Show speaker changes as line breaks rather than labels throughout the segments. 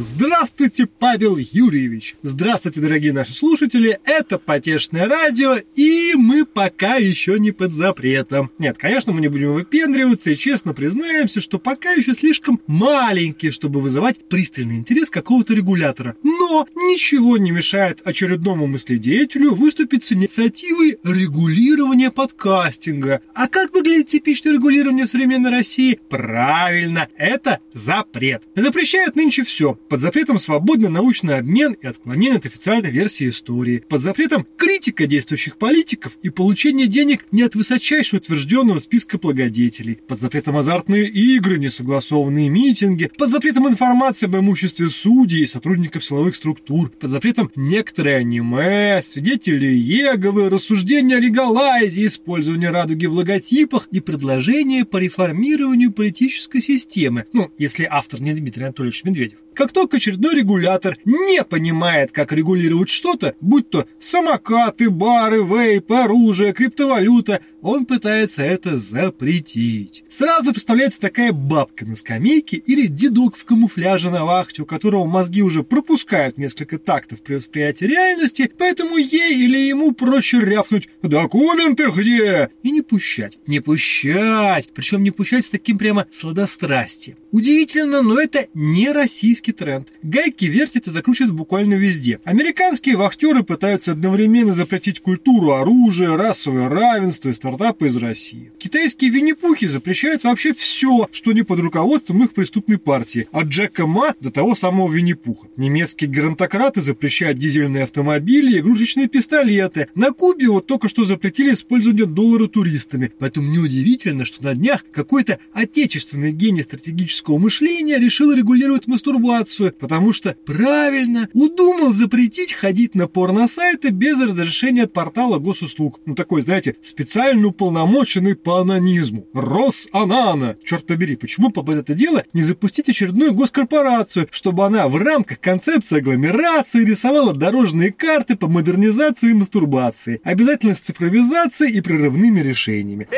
Здравствуйте, Павел Юрьевич! Здравствуйте, дорогие наши слушатели! Это Потешное радио, и мы пока еще не под запретом. Нет, конечно, мы не будем выпендриваться и честно признаемся, что пока еще слишком маленькие, чтобы вызывать пристальный интерес какого-то регулятора. Но ничего не мешает очередному мыследеятелю выступить с инициативой регулирования подкастинга. А как выглядит типичное регулирование в современной России? Правильно, это запрет. Запрещают нынче все под запретом свободный научный обмен и отклонение от официальной версии истории. Под запретом критика действующих политиков и получение денег не от высочайшего утвержденного списка благодетелей. Под запретом азартные игры, несогласованные митинги. Под запретом информации об имуществе судей и сотрудников силовых структур. Под запретом некоторые аниме, свидетели Еговы, рассуждения о легалайзе, использование радуги в логотипах и предложения по реформированию политической системы. Ну, если автор не Дмитрий Анатольевич Медведев. Как только очередной регулятор не понимает, как регулировать что-то, будь то самокаты, бары, вейп, оружие, криптовалюта, он пытается это запретить. Сразу представляется такая бабка на скамейке или дедок в камуфляже на вахте, у которого мозги уже пропускают несколько тактов при восприятии реальности, поэтому ей или ему проще рявкнуть «Документы где?» и не пущать. Не пущать! Причем не пущать с таким прямо сладострастием. Удивительно, но это не российский тренд. Гайки вертятся и закручивают буквально везде. Американские вахтеры пытаются одновременно запретить культуру, оружие, расовое равенство и стартапы из России. Китайские винни-пухи запрещают вообще все, что не под руководством их преступной партии, от Джека Ма до того самого Винни-Пуха. Немецкие грантократы запрещают дизельные автомобили и игрушечные пистолеты. На Кубе вот только что запретили использование доллара туристами. Поэтому неудивительно, что на днях какой-то отечественный гений стратегического мышления решил регулировать мастурбацию, потому что правильно удумал запретить ходить на порно-сайты без разрешения от портала госуслуг. Ну такой, знаете, специально уполномоченный по анонизму. Росанана. Черт побери, почему бы это дело не запустить очередную госкорпорацию, чтобы она в рамках концепции агломерации рисовала дорожные карты по модернизации и мастурбации, обязательно с цифровизацией и прерывными решениями.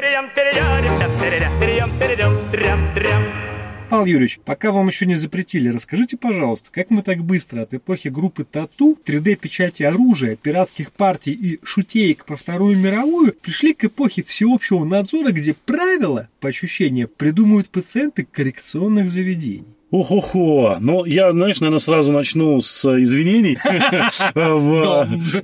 Павел Юрьевич, пока вам еще не запретили, расскажите, пожалуйста, как мы так быстро от эпохи группы Тату, 3D-печати оружия, пиратских партий и шутеек про Вторую мировую пришли к эпохе всеобщего надзора, где правила, по ощущениям, придумывают пациенты коррекционных заведений.
Ох-охо. Ну, я, знаешь, наверное, сразу начну с извинений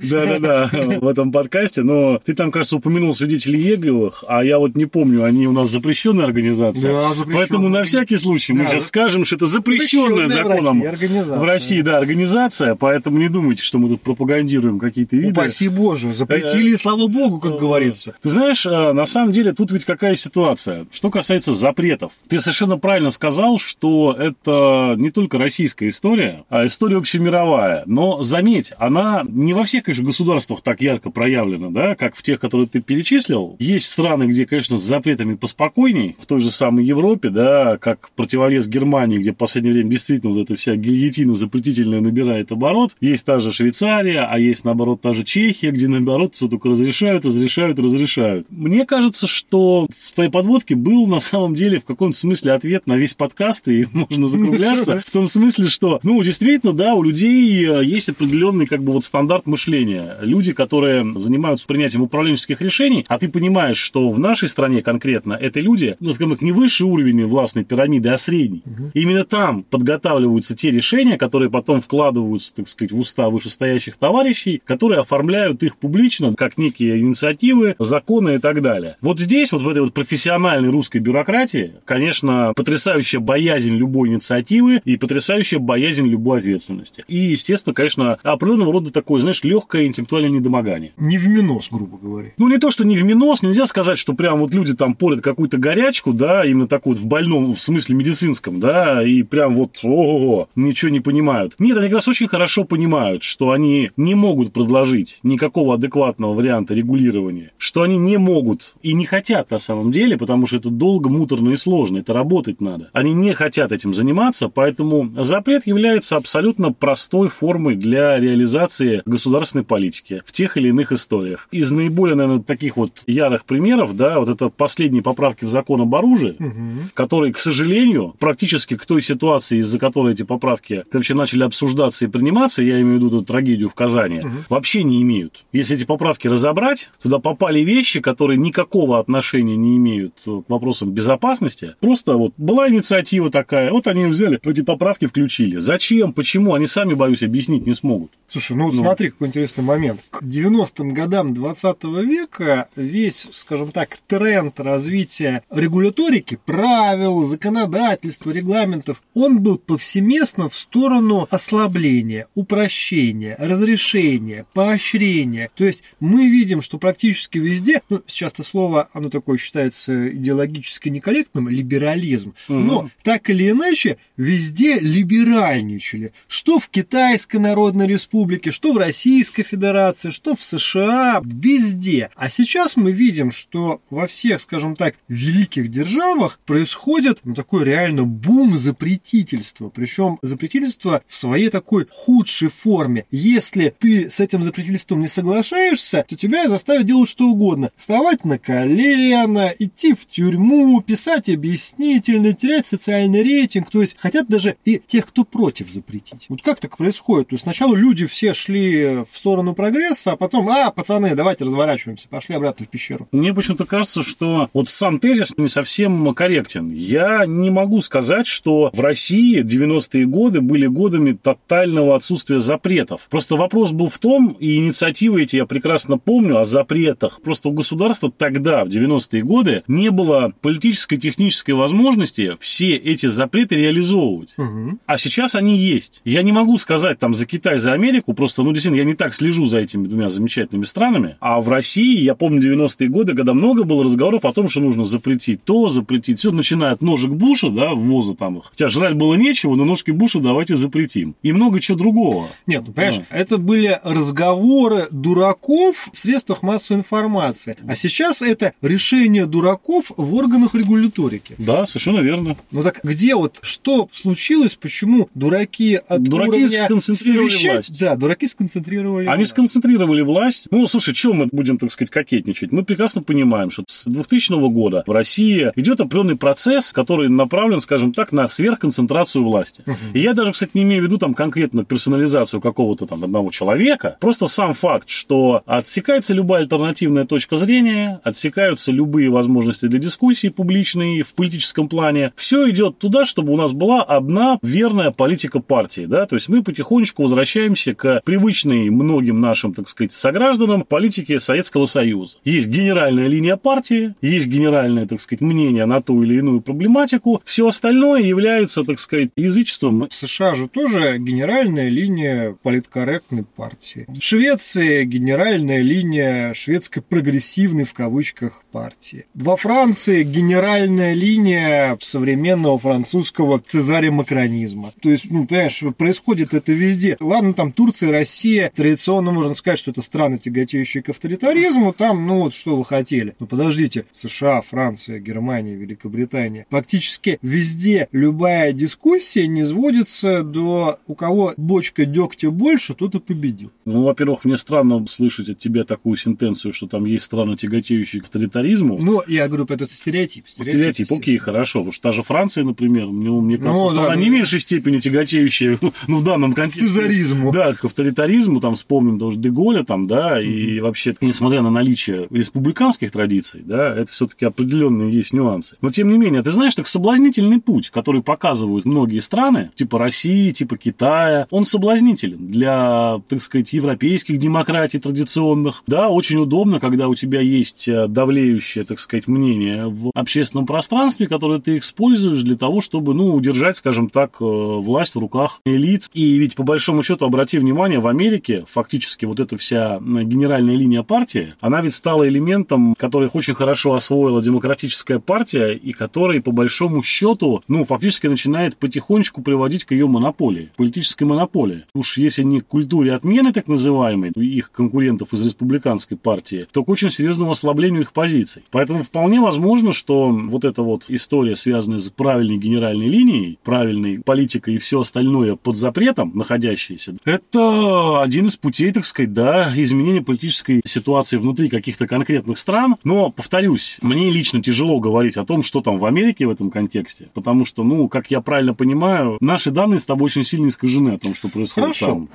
да-да-да, в этом подкасте. Но ты там, кажется, упомянул свидетелей Еговых, а я вот не помню, они у нас запрещенная организация. Поэтому на всякий случай мы сейчас скажем, что это запрещенная законом в России, да, организация. Поэтому не думайте, что мы тут пропагандируем какие-то виды.
Упаси Боже, запретили, э, слава Богу, как говорится.
Ты знаешь, э, на самом деле тут ведь какая ситуация. Что касается запретов. Ты совершенно правильно сказал, что это это не только российская история, а история общемировая. Но заметь, она не во всех, конечно, государствах так ярко проявлена, да, как в тех, которые ты перечислил. Есть страны, где, конечно, с запретами поспокойней, в той же самой Европе, да, как противовес Германии, где в последнее время действительно вот эта вся гильотина запретительная набирает оборот. Есть та же Швейцария, а есть, наоборот, та же Чехия, где, наоборот, все только разрешают, разрешают, разрешают. Мне кажется, что в твоей подводке был на самом деле в каком-то смысле ответ на весь подкаст, и можно закругляться в том смысле, что, ну, действительно, да, у людей э, есть определенный как бы вот стандарт мышления. Люди, которые занимаются принятием управленческих решений, а ты понимаешь, что в нашей стране конкретно это люди, ну, скажем так, не высший уровень властной пирамиды, а средний. Угу. Именно там подготавливаются те решения, которые потом вкладываются, так сказать, в уста вышестоящих товарищей, которые оформляют их публично как некие инициативы, законы и так далее. Вот здесь, вот в этой вот профессиональной русской бюрократии, конечно, потрясающая боязнь любой инициативы и потрясающая боязнь любой ответственности. И, естественно, конечно, определенного рода такое, знаешь, легкое интеллектуальное недомогание.
Не в минус, грубо говоря.
Ну, не то, что не в минус, нельзя сказать, что прям вот люди там порят какую-то горячку, да, именно такую вот в больном, в смысле медицинском, да, и прям вот, ого, ничего не понимают. Нет, они как раз очень хорошо понимают, что они не могут предложить никакого адекватного варианта регулирования, что они не могут и не хотят на самом деле, потому что это долго, муторно и сложно, это работать надо. Они не хотят этим заниматься заниматься, поэтому запрет является абсолютно простой формой для реализации государственной политики в тех или иных историях. Из наиболее, наверное, таких вот ярых примеров, да, вот это последние поправки в закон об оружии, угу. которые, к сожалению, практически к той ситуации, из-за которой эти поправки вообще начали обсуждаться и приниматься, я имею в виду эту трагедию в Казани, угу. вообще не имеют. Если эти поправки разобрать, туда попали вещи, которые никакого отношения не имеют к вопросам безопасности. Просто вот была инициатива такая, вот они взяли, эти поправки включили. Зачем, почему, они сами, боюсь, объяснить не смогут.
Слушай, ну вот ну. смотри, какой интересный момент. К 90-м годам 20 века весь, скажем так, тренд развития регуляторики, правил, законодательства, регламентов, он был повсеместно в сторону ослабления, упрощения, разрешения, поощрения. То есть мы видим, что практически везде, ну, сейчас это слово, оно такое считается идеологически некорректным, либерализм, угу. но так или иначе везде либеральничали. Что в Китайской Народной Республике, что в Российской Федерации, что в США, везде. А сейчас мы видим, что во всех, скажем так, великих державах происходит ну, такой реально бум запретительства. Причем запретительство в своей такой худшей форме. Если ты с этим запретительством не соглашаешься, то тебя заставят делать что угодно. Вставать на колено, идти в тюрьму, писать объяснительно, терять социальный рейтинг. То есть хотят даже и тех, кто против запретить. Вот как так происходит? То есть сначала люди все шли в сторону прогресса, а потом, а, пацаны, давайте разворачиваемся, пошли обратно в пещеру.
Мне почему-то кажется, что вот сам тезис не совсем корректен. Я не могу сказать, что в России 90-е годы были годами тотального отсутствия запретов. Просто вопрос был в том, и инициативы эти я прекрасно помню, о запретах. Просто у государства тогда, в 90-е годы, не было политической, технической возможности все эти запреты реализовывать. Угу. А сейчас они есть. Я не могу сказать там за Китай, за Америку, просто, ну, действительно, я не так слежу за этими двумя замечательными странами. А в России, я помню 90-е годы, когда много было разговоров о том, что нужно запретить то, запретить все, начиная от ножек Буша, да, ввоза там их. Хотя жрать было нечего, но ножки Буша давайте запретим. И много чего другого.
Нет, ну, понимаешь, да. это были разговоры дураков в средствах массовой информации. А сейчас это решение дураков в органах регуляторики.
Да, совершенно верно.
Ну так где вот, что случилось, почему дураки от
дураки уровня сконцентрировали совещать, власть.
Да, дураки сконцентрировали
Они власть. сконцентрировали власть. Ну, слушай, что мы будем, так сказать, кокетничать? Мы прекрасно понимаем, что с 2000 года в России идет определенный процесс, который направлен, скажем так, на сверхконцентрацию власти. Угу. И я даже, кстати, не имею в виду там конкретно персонализацию какого-то там одного человека. Просто сам факт, что отсекается любая альтернативная точка зрения, отсекаются любые возможности для дискуссии публичной в политическом плане. Все идет туда, чтобы у нас была одна верная политика партии. Да? То есть мы потихонечку возвращаемся к привычной многим нашим, так сказать, согражданам политике Советского Союза. Есть генеральная линия партии, есть генеральное, так сказать, мнение на ту или иную проблематику. Все остальное является, так сказать, язычеством.
В США же тоже генеральная линия политкорректной партии. В Швеции генеральная линия шведской прогрессивной в кавычках партии. Во Франции генеральная линия современного французского цезаря-макронизма. То есть, ну, понимаешь, происходит это везде. Ладно, там Турция, Россия, традиционно можно сказать, что это страны, тяготеющие к авторитаризму, там, ну вот, что вы хотели. Но подождите, США, Франция, Германия, Великобритания. Практически везде любая дискуссия не сводится до у кого бочка дегтя больше, тот и победил.
Ну, во-первых, мне странно слышать от тебя такую сентенцию, что там есть страны, тяготеющие к авторитаризму.
Ну, я говорю, это стереотип.
Стереотип, стереотип окей, хорошо. Потому что та же Франция, например, мне, мне кажется, ну, страна да, не в меньшей степени тяготеющая, ну, в данном контексте.
К цезаризму.
Да, к авторитаризму, там, вспомним даже Деголя, там, да, и вообще, несмотря на наличие республиканских традиций, да, это все-таки определенные есть нюансы. Но, тем не менее, ты знаешь, так соблазнительный путь, который показывают многие страны, типа России, типа Китая, он соблазнителен для, так сказать, европейских демократий традиционных. Да, очень удобно, когда у тебя есть э, давлеющее, так сказать, мнение в общественном пространстве, которое ты используешь для того, чтобы, ну, удержать, скажем так, э, власть в руках элит. И ведь, по большому счету, обрати внимание, в Америке фактически вот эта вся генеральная линия партии, она ведь стала элементом, который очень хорошо освоила демократическая партия и который, по большому счету, ну, фактически начинает потихонечку приводить к ее монополии, политической монополии. Уж если не к культуре отмены, так называемой, их конкурентов из республиканской партии, то к очень серьезному ослаблению их позиций. Поэтому вполне возможно, что вот эта вот история, связанная с правильной генеральной правильной линией, правильной политикой и все остальное под запретом находящееся, это один из путей, так сказать, да, изменения политической ситуации внутри каких-то конкретных стран. Но, повторюсь, мне лично тяжело говорить о том, что там в Америке в этом контексте, потому что, ну, как я правильно понимаю, наши данные с тобой очень сильно искажены о том, что происходит
Хорошо.
там.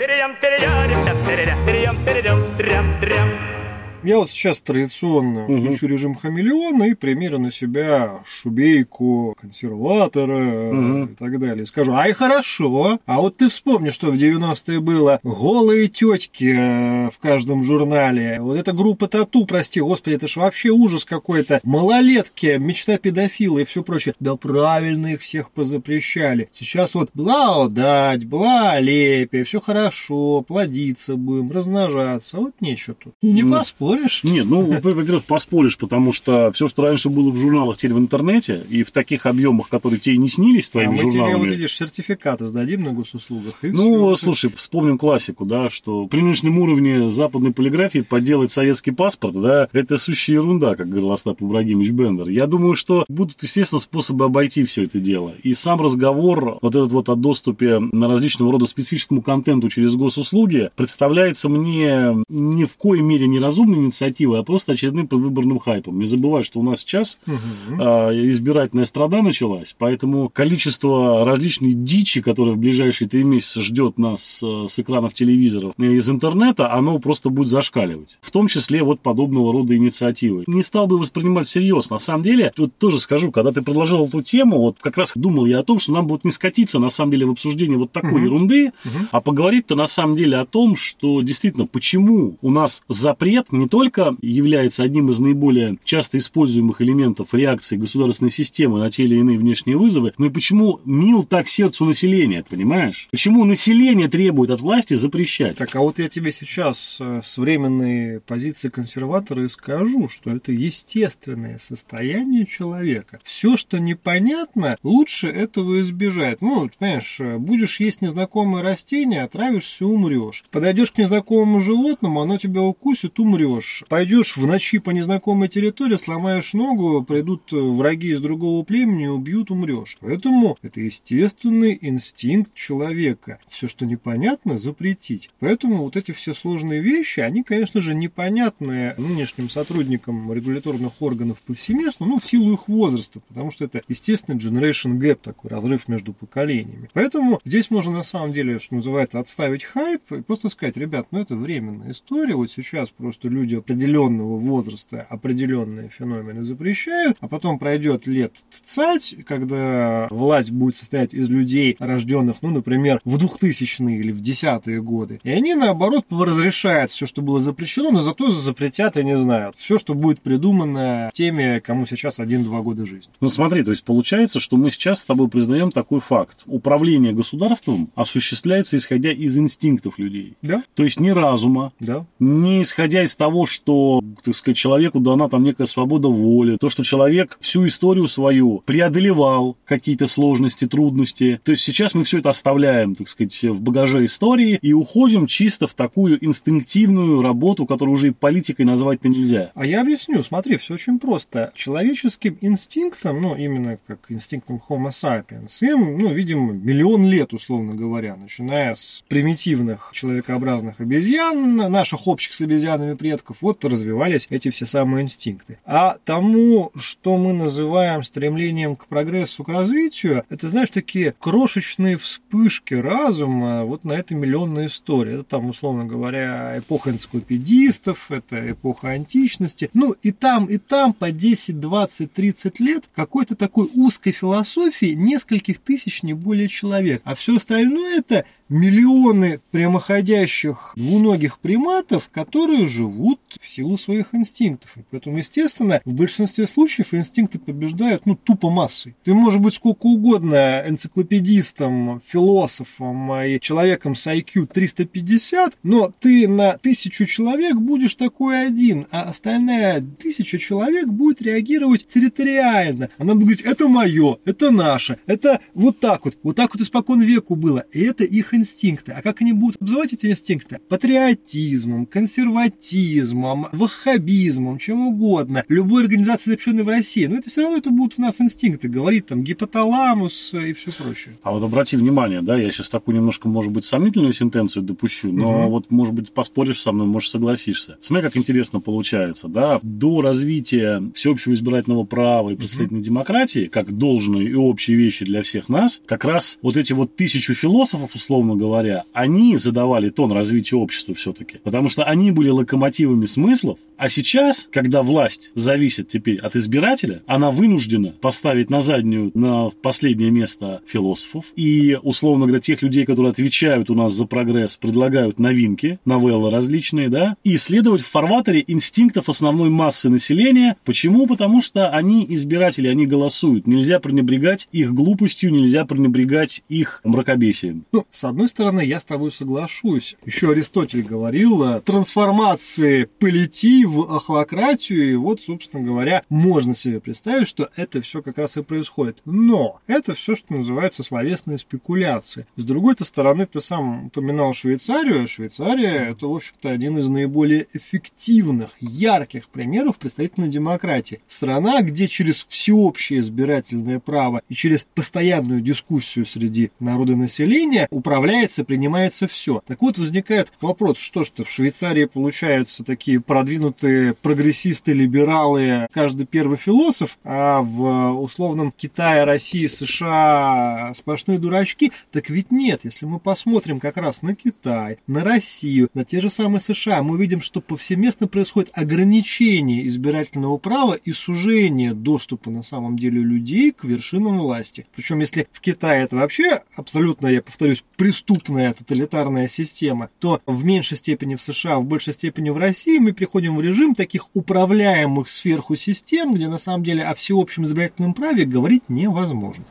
Я вот сейчас традиционно угу. включу режим хамелеона и примерю на себя шубейку консерватора угу. и так далее. Скажу, ай, хорошо, а вот ты вспомни, что в 90-е было голые тетки э, в каждом журнале. Вот эта группа тату, прости, господи, это ж вообще ужас какой-то. Малолетки, мечта педофила и все прочее. Да правильно их всех позапрещали. Сейчас вот благодать, благолепие, все хорошо, плодиться будем, размножаться. Вот нечего тут. Не поспорь поспоришь? Нет, ну, во-первых, поспоришь, потому что все, что раньше было в журналах, теперь в интернете, и в таких объемах, которые тебе не снились твоими а мы журналами.
тебе, вот видишь, сертификаты сдадим на госуслугах.
ну, все. слушай, вспомним классику, да, что при нынешнем уровне западной полиграфии подделать советский паспорт, да, это сущая ерунда, как говорил Остап Ибрагимович Бендер. Я думаю, что будут, естественно, способы обойти все это дело. И сам разговор, вот этот вот о доступе на различного рода специфическому контенту через госуслуги, представляется мне ни в коей мере неразумным, инициативой, а просто очередным предвыборным хайпом. Не забывай, что у нас сейчас угу. а, избирательная страда началась, поэтому количество различной дичи, которая в ближайшие три месяца ждет нас а, с экранов телевизоров и из интернета, оно просто будет зашкаливать. В том числе вот подобного рода инициативы. Не стал бы воспринимать всерьез. На самом деле, тут тоже скажу, когда ты предложил эту тему, вот как раз думал я о том, что нам будет не скатиться на самом деле в обсуждении вот такой угу. ерунды, угу. а поговорить-то на самом деле о том, что действительно, почему у нас запрет не только является одним из наиболее часто используемых элементов реакции государственной системы на те или иные внешние вызовы, но и почему мил так сердцу населения, понимаешь? Почему население требует от власти запрещать?
Так, а вот я тебе сейчас э, с временной позиции консерватора и скажу, что это естественное состояние человека. Все, что непонятно, лучше этого избежать. Ну, понимаешь, э, будешь есть незнакомое растение, отравишься, умрешь. Подойдешь к незнакомому животному, оно тебя укусит, умрешь пойдешь. Пойдешь в ночи по незнакомой территории, сломаешь ногу, придут враги из другого племени, убьют, умрешь. Поэтому это естественный инстинкт человека. Все, что непонятно, запретить. Поэтому вот эти все сложные вещи, они, конечно же, непонятны нынешним сотрудникам регуляторных органов повсеместно, ну, в силу их возраста, потому что это естественный generation gap, такой разрыв между поколениями. Поэтому здесь можно на самом деле, что называется, отставить хайп и просто сказать, ребят, ну это временная история, вот сейчас просто люди люди определенного возраста определенные феномены запрещают, а потом пройдет лет цать, когда власть будет состоять из людей, рожденных, ну, например, в 2000-е или в десятые годы. И они, наоборот, разрешают все, что было запрещено, но зато запретят, я не знаю, все, что будет придумано теми, кому сейчас 1-2 года жизни.
Ну, смотри, то есть получается, что мы сейчас с тобой признаем такой факт. Управление государством осуществляется исходя из инстинктов людей.
Да.
То есть не разума,
да.
не исходя из того, что, так сказать, человеку дана там некая свобода воли, то, что человек всю историю свою преодолевал какие-то сложности, трудности. То есть сейчас мы все это оставляем, так сказать, в багаже истории и уходим чисто в такую инстинктивную работу, которую уже и политикой назвать-то нельзя.
А я объясню, смотри, все очень просто. Человеческим инстинктом, ну, именно как инстинктом Homo sapiens, им, ну, видимо, миллион лет, условно говоря, начиная с примитивных человекообразных обезьян, наших общих с обезьянами предков, предков, вот развивались эти все самые инстинкты. А тому, что мы называем стремлением к прогрессу, к развитию, это, знаешь, такие крошечные вспышки разума вот на этой миллионной истории. Это там, условно говоря, эпоха энциклопедистов, это эпоха античности. Ну, и там, и там по 10, 20, 30 лет какой-то такой узкой философии нескольких тысяч, не более человек. А все остальное это миллионы прямоходящих двуногих приматов, которые живут в силу своих инстинктов. И поэтому, естественно, в большинстве случаев инстинкты побеждают, ну, тупо массой. Ты можешь быть сколько угодно энциклопедистом, философом и человеком с IQ 350, но ты на тысячу человек будешь такой один, а остальная тысяча человек будет реагировать территориально. Она будет говорить, это мое, это наше, это вот так вот, вот так вот испокон веку было. И это их инстинкты. А как они будут обзывать эти инстинкты? Патриотизмом, консерватизмом, салафизмом, ваххабизмом, чем угодно, любой организацией, запрещенной в России, но это все равно это будут у нас инстинкты, говорит там гипоталамус и все прочее.
А вот обрати внимание, да, я сейчас такую немножко, может быть, сомнительную сентенцию допущу, но угу. вот, может быть, поспоришь со мной, может, согласишься. Смотри, как интересно получается, да, до развития всеобщего избирательного права и представительной угу. демократии, как должные и общие вещи для всех нас, как раз вот эти вот тысячу философов, условно говоря, они задавали тон развития общества все-таки, потому что они были локомотивами смыслов, а сейчас, когда власть зависит теперь от избирателя, она вынуждена поставить на заднюю, на последнее место философов и, условно говоря, тех людей, которые отвечают у нас за прогресс, предлагают новинки, новеллы различные, да, и следовать в фарватере инстинктов основной массы населения. Почему? Потому что они избиратели, они голосуют. Нельзя пренебрегать их глупостью, нельзя пренебрегать их мракобесием.
Ну, с одной стороны, я с тобой соглашусь. Еще Аристотель говорил о трансформации полити в охлократию, и вот, собственно говоря, можно себе представить, что это все как раз и происходит. Но это все, что называется словесные спекуляции. С другой стороны, ты сам упоминал Швейцарию. Швейцария – это, в общем-то, один из наиболее эффективных, ярких примеров представительной демократии. Страна, где через всеобщее избирательное право и через постоянную дискуссию среди народа населения управляется, принимается все. Так вот, возникает вопрос, что что в Швейцарии получаются такие продвинутые прогрессисты, либералы, каждый первый философ, а в условном Китае, России, США сплошные дурачки, так ведь нет. Если мы посмотрим как раз на Китай, на Россию, на те же самые США, мы видим, что повсеместно происходит ограничение избирательного права и сужение доступа на самом деле людей к вершинам власти. Причем, если в Китае это вообще абсолютно, я повторюсь, преступная тоталитарная система, то в меньшей степени в США, в большей степени в России мы приходим в режим таких управляемых сверху систем, где на самом деле о всеобщем избирательном праве говорить невозможно.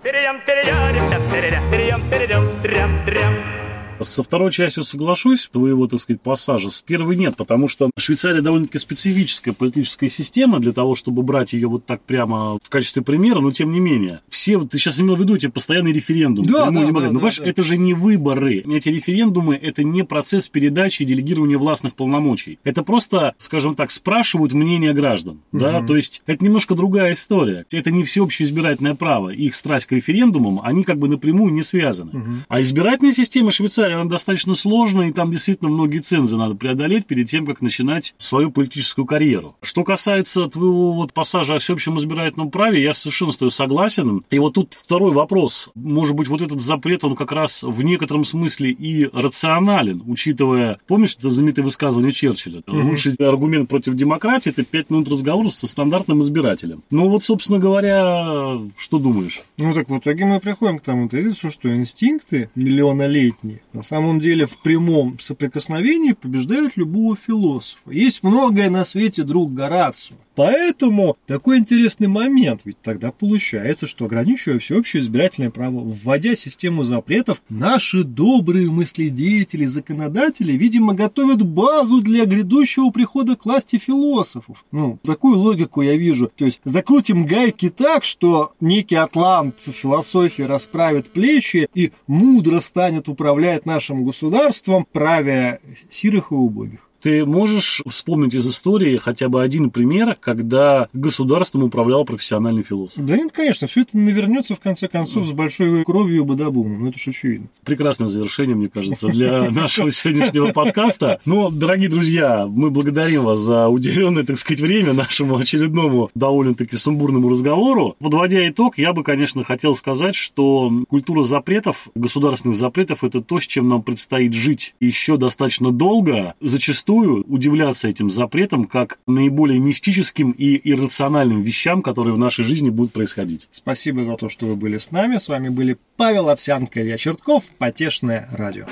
Со второй частью соглашусь, твоего, так сказать, пассажа. С первой нет, потому что Швейцария довольно-таки специфическая политическая система для того, чтобы брать ее вот так прямо в качестве примера, но тем не менее. Все, ты сейчас имел в виду эти постоянные референдумы.
Да, да, да,
ну,
да,
понимаешь,
да.
это же не выборы. Эти референдумы – это не процесс передачи и делегирования властных полномочий. Это просто, скажем так, спрашивают мнение граждан. Угу. Да? То есть, это немножко другая история. Это не всеобщее избирательное право. Их страсть к референдумам, они как бы напрямую не связаны.
Угу.
А избирательная система Швейцарии, она достаточно сложная, и там действительно многие цензы надо преодолеть перед тем, как начинать свою политическую карьеру. Что касается твоего вот пассажа о всеобщем избирательном праве, я совершенно с тобой согласен. И вот тут второй вопрос. Может быть, вот этот запрет, он как раз в некотором смысле и рационален, учитывая, помнишь это знаменитое высказывание Черчилля? Угу. Лучший аргумент против демократии – это пять минут разговора со стандартным избирателем. Ну вот, собственно говоря, что думаешь?
Ну так в итоге мы приходим к тому тезису, что инстинкты миллионолетние на самом деле в прямом соприкосновении побеждают любого философа. Есть многое на свете, друг Горацио. Поэтому такой интересный момент, ведь тогда получается, что ограничивая всеобщее избирательное право, вводя систему запретов, наши добрые мыследеятели, законодатели, видимо, готовят базу для грядущего прихода к власти философов. Ну, такую логику я вижу. То есть закрутим гайки так, что некий атлант философии расправит плечи и мудро станет управлять нашим государством, правя сирых и убогих.
Ты можешь вспомнить из истории хотя бы один пример, когда государством управлял профессиональный философ?
Да нет, конечно, все это навернется в конце концов с большой кровью и бадабумом, ну это же очевидно.
Прекрасное завершение, мне кажется, для нашего сегодняшнего подкаста. Но, дорогие друзья, мы благодарим вас за уделенное, так сказать, время нашему очередному довольно-таки сумбурному разговору. Подводя итог, я бы, конечно, хотел сказать, что культура запретов, государственных запретов, это то, с чем нам предстоит жить еще достаточно долго. Зачастую зачастую удивляться этим запретам как наиболее мистическим и иррациональным вещам, которые в нашей жизни будут происходить.
Спасибо за то, что вы были с нами. С вами были Павел Овсянко, Илья Чертков, Потешное радио.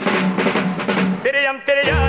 Перейдем, перейдем,